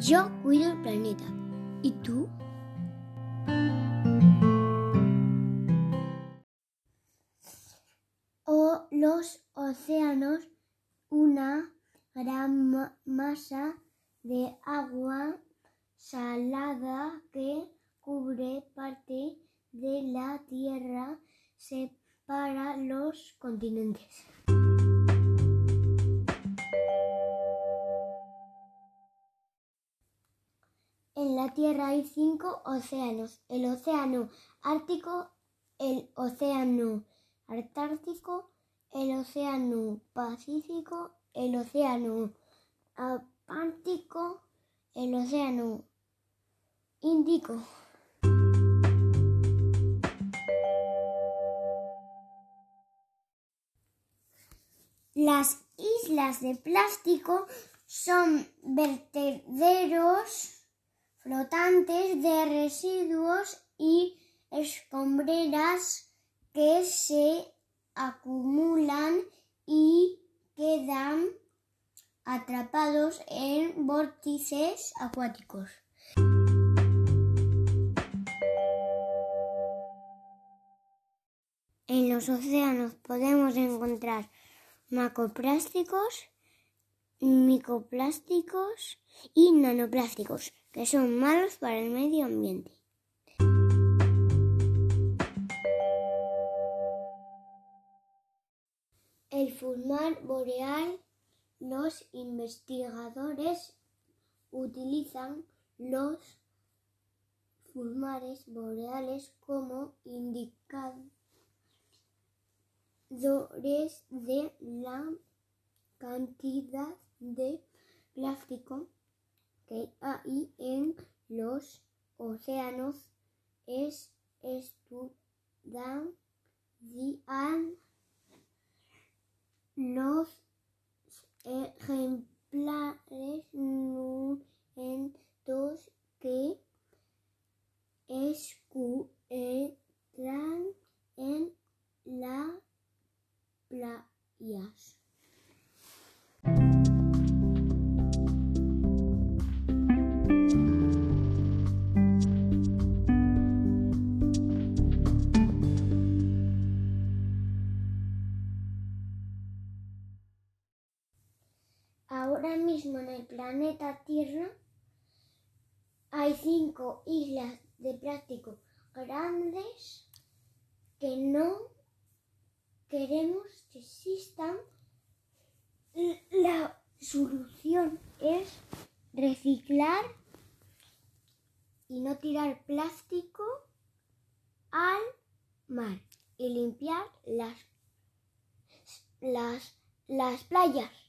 Yo cuido el planeta. ¿Y tú? O los océanos, una gran masa de agua salada que cubre parte de la Tierra, separa los continentes. Tierra hay cinco océanos. El océano Ártico, el océano Antártico, el océano Pacífico, el océano Atlántico, el océano Índico. Las islas de plástico son vertederos flotantes de residuos y escombreras que se acumulan y quedan atrapados en vórtices acuáticos. En los océanos podemos encontrar macroplásticos, microplásticos y nanoplásticos, que son malos para el medio ambiente. El fulmar boreal, los investigadores utilizan los fulmares boreales como indicadores de la cantidad de plástico que hay en los océanos es estudian los ejemplares numerosos que escuchan en las playas. Ahora mismo en el planeta Tierra hay cinco islas de plástico grandes que no queremos que existan. La solución es reciclar y no tirar plástico al mar y limpiar las, las, las playas.